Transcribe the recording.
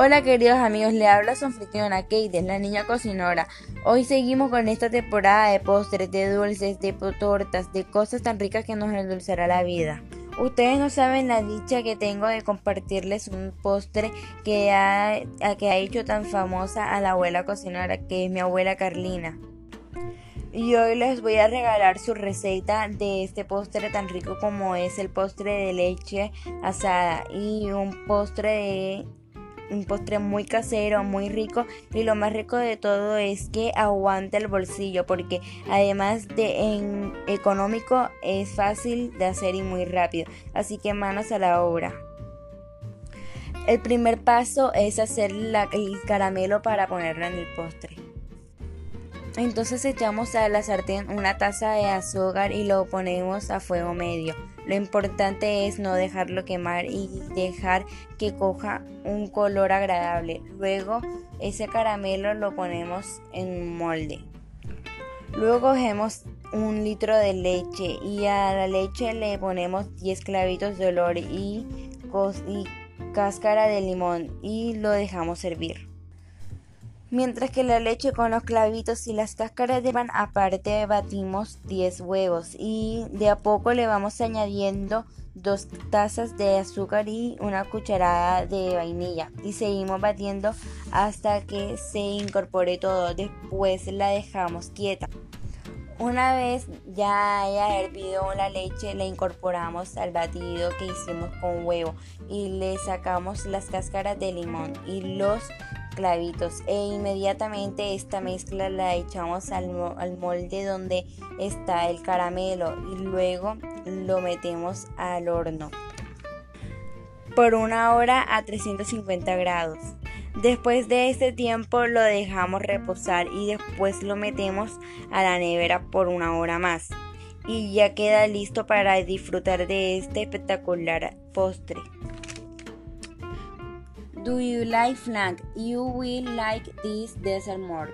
Hola queridos amigos, le habla su anfitriona Kate, la niña cocinora. Hoy seguimos con esta temporada de postres, de dulces, de tortas, de cosas tan ricas que nos endulzará la vida. Ustedes no saben la dicha que tengo de compartirles un postre que ha, que ha hecho tan famosa a la abuela cocinora, que es mi abuela Carlina. Y hoy les voy a regalar su receta de este postre tan rico como es el postre de leche asada y un postre de un postre muy casero, muy rico y lo más rico de todo es que aguanta el bolsillo porque además de económico es fácil de hacer y muy rápido. Así que manos a la obra. El primer paso es hacer el caramelo para ponerlo en el postre. Entonces echamos a la sartén una taza de azúcar y lo ponemos a fuego medio. Lo importante es no dejarlo quemar y dejar que coja un color agradable. Luego ese caramelo lo ponemos en un molde. Luego cogemos un litro de leche y a la leche le ponemos 10 clavitos de olor y, y cáscara de limón y lo dejamos servir mientras que la leche con los clavitos y las cáscaras de pan aparte batimos 10 huevos y de a poco le vamos añadiendo dos tazas de azúcar y una cucharada de vainilla. Y seguimos batiendo hasta que se incorpore todo. Después la dejamos quieta. Una vez ya haya hervido la leche, le incorporamos al batido que hicimos con huevo y le sacamos las cáscaras de limón y los e inmediatamente esta mezcla la echamos al, molde donde está el caramelo y luego lo metemos al horno por una hora a 350 grados. Después de este tiempo lo dejamos reposar y después lo metemos a la nevera por una hora más. Y ya queda listo para disfrutar de este espectacular postre. Do you like flan? You will like this dessert more.